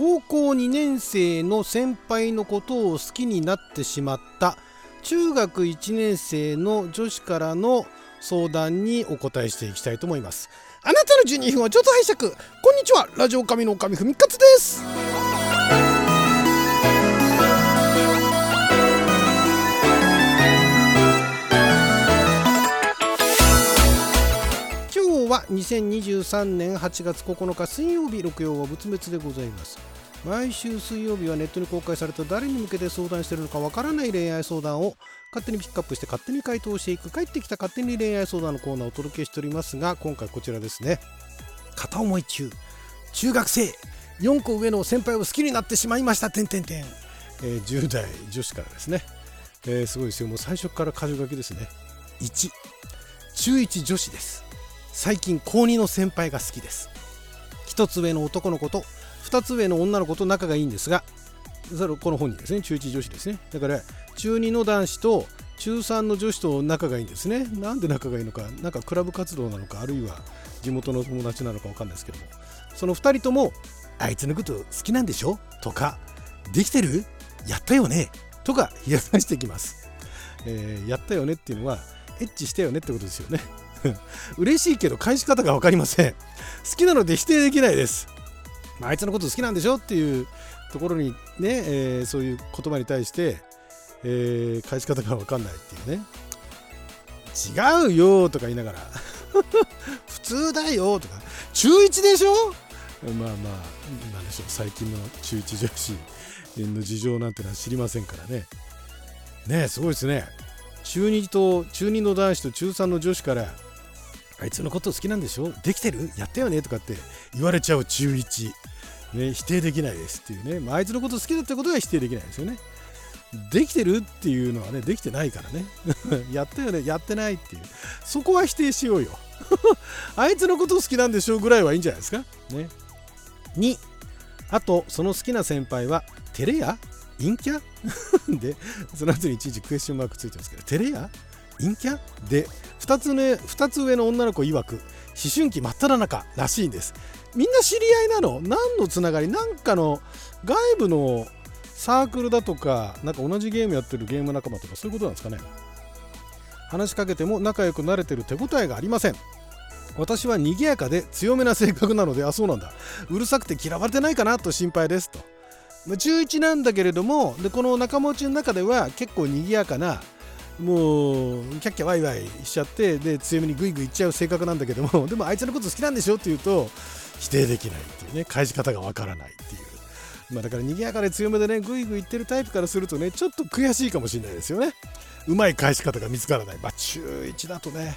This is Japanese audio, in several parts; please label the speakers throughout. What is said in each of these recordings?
Speaker 1: 高校2年生の先輩のことを好きになってしまった。中学1年生の女子からの相談にお答えしていきたいと思います。あなたの12分はちょっと拝借。こんにちは。ラジオ神の神ふみかつです。今日は2023年8月9日水曜日六曜は仏滅でございます。毎週水曜日はネットに公開された誰に向けて相談してるのかわからない恋愛相談を勝手にピックアップして勝手に回答していく帰ってきた勝手に恋愛相談のコーナーを。お届けしておりますが今回こちらですね片思い中中学生4個上の先輩を好きになってしまいました。てんてんてん、えー、10代女子からですね、えー、すごいですよ。もう最初から箇条書きですね。1中1女子です。最近高2の先輩が好きです。1つ上の男の子と2つ上の女の子と仲がいいんですがそれこの本人ですね。中1女子ですね。だから中2の男子と中3の女子と仲がいいんですね。なんで仲がいいのかなんかクラブ活動なのかあるいは地元の友達なのか分かんないですけども。その2人ともあいつのこと好きなんでしょ？とかできてる？やったよね？とか冷やさしていきます、えー、やったよねっていうのはエッチしたよねってことですよね。嬉しいけど返し方が分かりません。好きなので否定できないです。あいつのこと好きなんでしょっていうところにね、えー、そういう言葉に対して、えー、返し方が分かんないっていうね。違うよとか言いながら。普通だよとか。中1でしょ？まあまあなんでしょう。最近の中1女子の事情なんてのは知りませんからね。ねえすごいですね。中2と中2の男子と中3の女子からあいつのこと好きなんでしょ？できてる？やったよね？とかって言われちゃう中1ね、否定できないですっていうね、まあ、いつのこと好きだってことは否定できないですよね。できてるっていうのはね、できてないからね。やったよね、やってないっていう。そこは否定しようよ。あいつのこと好きなんでしょうぐらいはいいんじゃないですか。ね。2、あと、その好きな先輩は、テレや陰キャ？で、その後にいちいちクエスチョンマークついてますけど、テレや陰キャ？で、2つ,、ね、2つ上の女の子曰く、思春期真っ只中らしいんです。みんな知り合いなの？何のつながり？なんかの外部のサークルだとかなんか同じゲームやってるゲーム仲間とかそういうことなんですかね？話しかけても仲良くなれてる手応えがありません。私は賑やかで強めな性格なのであそうなんだ。うるさくて嫌われてないかなと心配ですと。中1なんだけれどもでこの仲間内の中では結構賑やかなもうキャッキャワイワイしちゃってで強めにグイグイいっちゃう性格なんだけども でもあいつのこと好きなんでしょって言うと否定できないっていうね返し方がわからないっていう。まあ、だから賑やかで強めでねグイグイいってるタイプからするとねちょっと悔しいかもしれないですよね。うまい返し方が見つからない。まあ中1だとね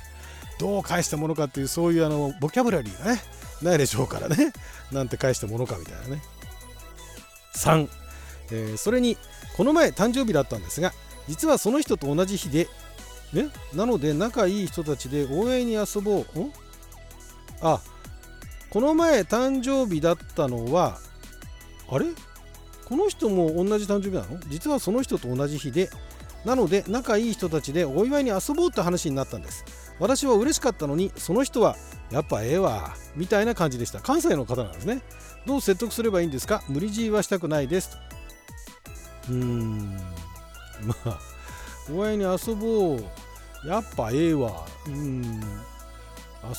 Speaker 1: どう返したものかっていうそういうあのボキャブラリーがねないでしょうからね。なんて返したものかみたいなね。3、えー、それにこの前誕生日だったんですが実はその人と同じ日でねなので仲いい人たちで応援に遊ぼう。ん？あこの前誕生日だったのはあれ？この人も同じ誕生日なの？実はその人と同じ日でなので仲いい人たちでお祝いに遊ぼうって話になったんです。私は嬉しかったのにその人はやっぱええわみたいな感じでした。関西の方なんですね。どう説得すればいいんですか？無理強いはしたくないです。うーん。まあお祝いに遊ぼう。やっぱええわ。うん。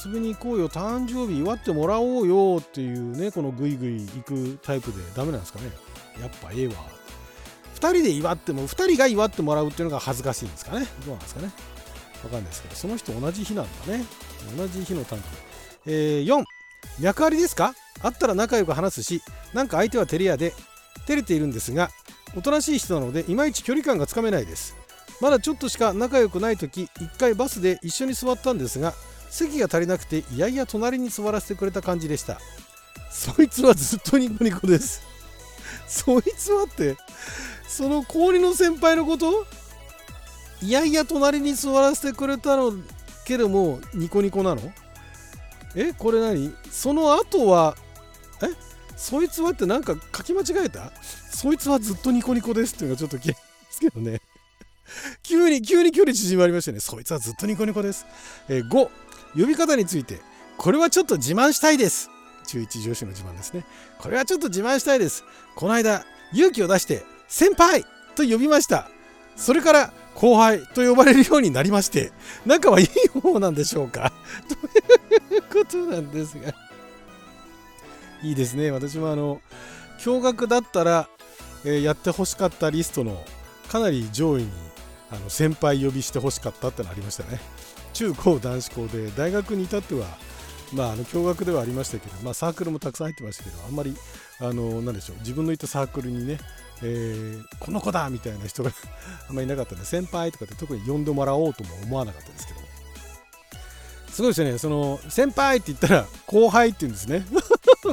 Speaker 1: 遊びに行こうよ。誕生日祝ってもらおうよっていうねこのグイグイ行くタイプでダメなんですかね。やっぱええわ。2人で祝っても2人が祝ってもらうっていうのが恥ずかしいんですかね。どうなんですかね。わかんないですけどその人同じ日なんだね。同じ日の誕生日、えー、4脈ありですか？あったら仲良く話すしなんか相手は照れ屋で照れているんですがおとなしい人なのでいまいち距離感がつかめないです。まだちょっとしか仲良くない時1回バスで一緒に座ったんですが席が足りなくていやいや隣に座らせてくれた感じでした。そいつはずっとニコニコです。そいつはってその氷の先輩のこと？いやいや隣に座らせてくれたのけどもニコニコなの？えこれ何？その後はえ？そいつはってなんか書き間違えた？そいつはずっとニコニコですっていうのがちょっと気ですけどね。急に急に距離縮まりましたね。そいつはずっとニコニコです、えー、5呼び方について。これはちょっと自慢したいです。中1女子の自慢ですね。これはちょっと自慢したいです。この間勇気を出して先輩!と呼びました。それから後輩と呼ばれるようになりまして仲はいい方なんでしょうか？ということなんですが。いいですね。私もあの驚愕だったら、えー、やってほしかったリストのかなり上位にあの先輩呼びしてほしかったってのありましたね。中高男子校で大学に至ってはまあ、あの共学ではありましたけど、まあ、サークルもたくさん入ってましたけどあんまりあのなんでしょう自分のいたサークルにね、えー、この子だみたいな人が あんまりいなかったんで先輩とかって特に呼んでもらおうとも思わなかったですけど。すごいですよね。その先輩って言ったら後輩って言うんですね。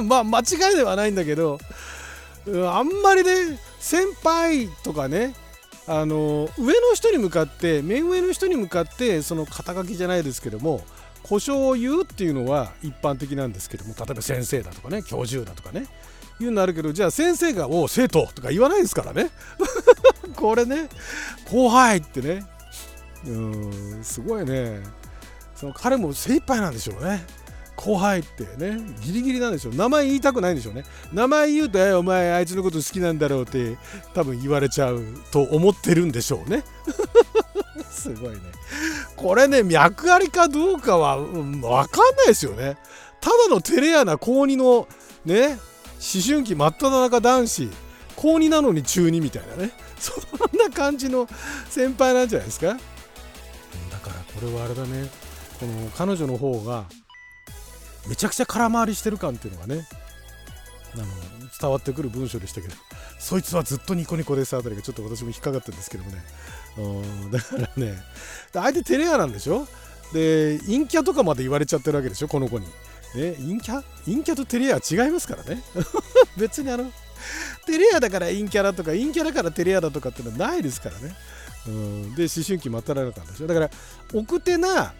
Speaker 1: まあ間違いではないんだけどあんまりね先輩とかねあの上の人に向かって目上の人に向かってその肩書きじゃないですけども故障を言うっていうのは一般的なんですけども例えば先生だとかね教授だとかね言うのあるけどじゃあ先生が「お生徒」とか言わないですからね。これね後輩ってねうんすごいね。その彼も精一杯なんでしょうね。後輩ってね。ギリギリなんでしょう。名前言いたくないんでしょうね。名前言うと「えお前あいつのこと好きなんだろう」って多分言われちゃうと思ってるんでしょうね。すごいね。これね脈ありかどうかは、うん、分かんないですよね。ただの照れ屋な高2のね思春期真っ只中男子。高2なのに中2みたいなね。そんな感じの先輩なんじゃないですか。だからこれはあれだね。この彼女の方がめちゃくちゃ空回りしてる感っていうのがねあの伝わってくる文章でしたけどそいつはずっとニコニコですあたりがちょっと私も引っかかってるんですけどもね。だからね相手テレアなんでしょ？で陰キャとかまで言われちゃってるわけでしょ？この子に。ね陰キャ？陰キャとテレアは違いますからね。別にあのテレアだから陰キャだとか陰キャだからテレアだとかってのはないですからね。うんで思春期真っただ中んでしょ？だから奥手な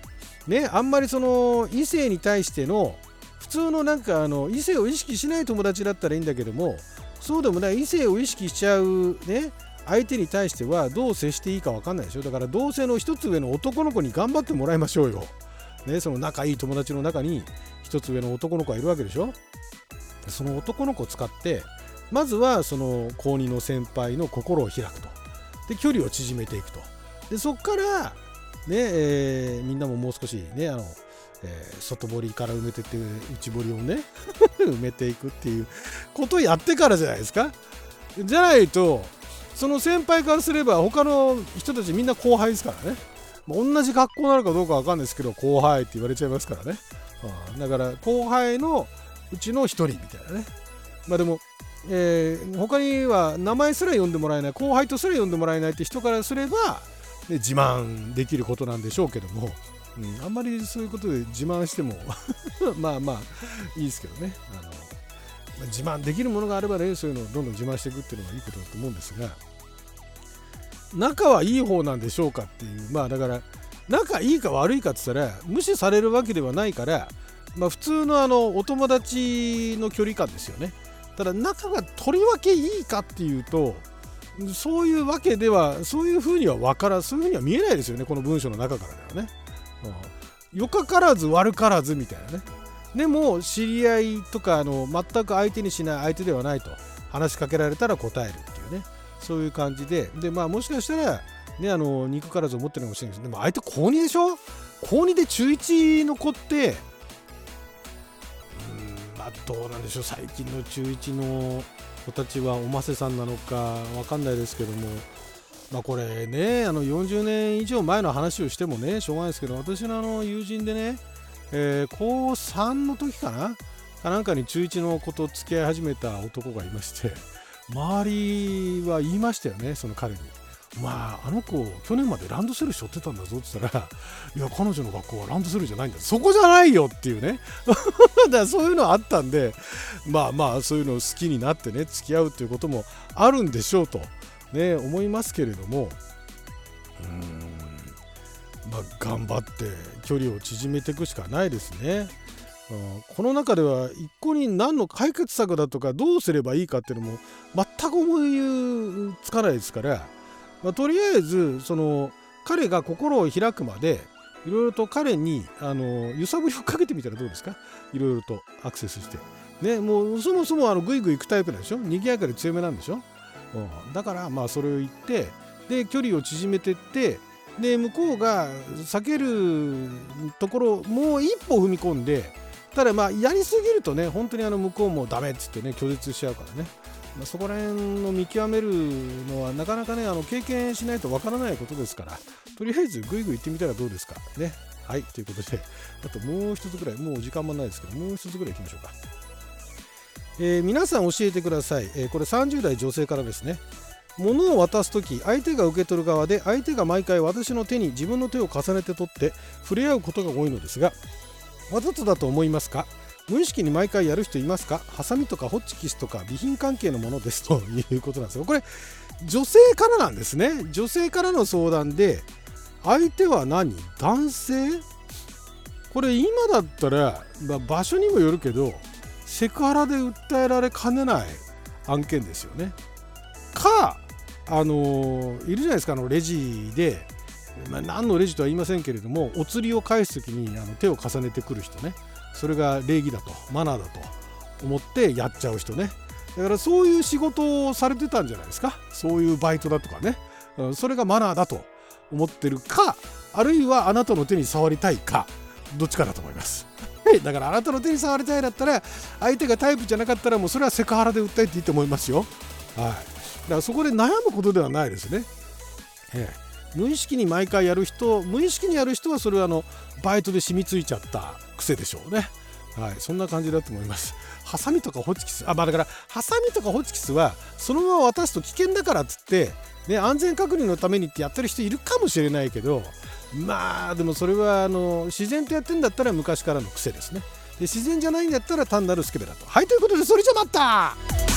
Speaker 1: ねあんまりその異性に対しての普通のなんかあの異性を意識しない友達だったらいいんだけどもそうでもない異性を意識しちゃうね相手に対してはどう接していいか分かんないでしょ。だから同性の一つ上の男の子に頑張ってもらいましょうよ。ね、その仲いい友達の中に一つ上の男の子がいるわけでしょ。その男の子を使ってまずはその高2の先輩の心を開くと。で距離を縮めていくと。でそこからね、えー、みんなももう少しねあの、えー、外堀から埋めてって内堀をね 埋めていくっていうことをやってからじゃないですか。じゃないとその先輩からすれば他の人たちみんな後輩ですからね。同じ学校なのかどうか分かんないですけど後輩って言われちゃいますからね、うん、だから後輩のうちの1人みたいなね。まあでも、えー、他には名前すら呼んでもらえない後輩とすら呼んでもらえないって人からすれば、ね、自慢できることなんでしょうけども、うん、あんまりそういうことで自慢しても まあまあいいですけどね。あの自慢できるものがあればねそういうのをどんどん自慢していくっていうのがいいことだと思うんですが。仲はいい方なんでしょうかっていうまあだから仲いいか悪いかって言ったら無視されるわけではないから、まあ、普通のあのお友達の距離感ですよね。ただ仲がとりわけいいかっていうとそういうわけではそういうふうには分からそういうふうには見えないですよねこの文章の中からではね、うん、よかからず悪からずみたいなね。でも知り合いとかあの全く相手にしない相手ではないと話しかけられたら答えるっていうね。そういう感じで。でまあもしかしたらねあの肉からずを持ってるかもしれないですでも相手高2でしょ？高2で中1の子ってうんまあどうなんでしょう。最近の中1の子たちはおませさんなのかわかんないですけどもまあこれねあの40年以上前の話をしてもねしょうがないですけど私のあの友人でねえー、高3の時かな？かなんかに中1の子と付き合い始めた男がいまして周りは言いましたよねその彼に。まあ、あの子、去年までランドセル背負ってたんだぞって言ったら、いや、彼女の学校はランドセルじゃないんだ。そこじゃないよっていうね。だからそういうのあったんで、まあまあ、そういうの好きになってね、付き合うっていうこともあるんでしょうと、ね、思いますけれども、うん、まあ、頑張って距離を縮めていくしかないですね。この中では一向に何の解決策だとかどうすればいいかっていうのも全く思いつかないですから、まあ、とりあえずその彼が心を開くまでいろいろと彼にあの揺さぶりをかけてみたらどうですか？いろいろとアクセスして。ねもうそもそもあのグイグイ行くタイプなんでしょ？賑やかで強めなんでしょ、うん、だからまあそれを言ってで距離を縮めてってで向こうが避けるところもう一歩踏み込んでただまあやりすぎるとね本当にあの向こうもダメっつってね拒絶しちゃうからね、まあ、そこら辺の見極めるのはなかなかねあの経験しないとわからないことですからとりあえずグイグイ行ってみたらどうですか。ね。はい。ということであともう一つぐらいもう時間もないですけどもう一つぐらい行きましょうか、えー、皆さん教えてください、えー、これ30代女性からですね。物を渡す時相手が受け取る側で相手が毎回私の手に自分の手を重ねて取って触れ合うことが多いのですがわざとだと思いますか？無意識に毎回やる人いますか？ハサミとかホッチキスとか備品関係のものですと いうことなんですよ。これ女性からなんですね。女性からの相談で相手は何？男性？これ今だったら、まあ、場所にもよるけどセクハラで訴えられかねない案件ですよね。かあのいるじゃないですかあのレジで、まあ、何のレジとは言いませんけれどもお釣りを返す時にあの手を重ねてくる人ね。それが礼儀だとマナーだと思ってやっちゃう人ね。だからそういう仕事をされてたんじゃないですか。そういうバイトだとかね。それがマナーだと思ってるかあるいはあなたの手に触りたいかどっちかだと思います。だからあなたの手に触りたいだったら相手がタイプじゃなかったらもうそれはセクハラで訴えていいと思いますよ。はい。だからそこで悩むことではないですね。ええ、無意識に毎回やる人無意識にやる人はそれはあのバイトで染みついちゃった癖でしょうね。はい、そんな感じだと思います。ハサミとかホチキス、あ、まあだから、ハサミとかホチキスは、そのまま渡すと危険だからっつって、ね、安全確認のためにってやってる人いるかもしれないけど、まあ、でもそれは、あの、自然とやってんだったら昔からの癖ですね。で自然じゃないんだったら単なるスケベだと。はい、ということで、それじゃまった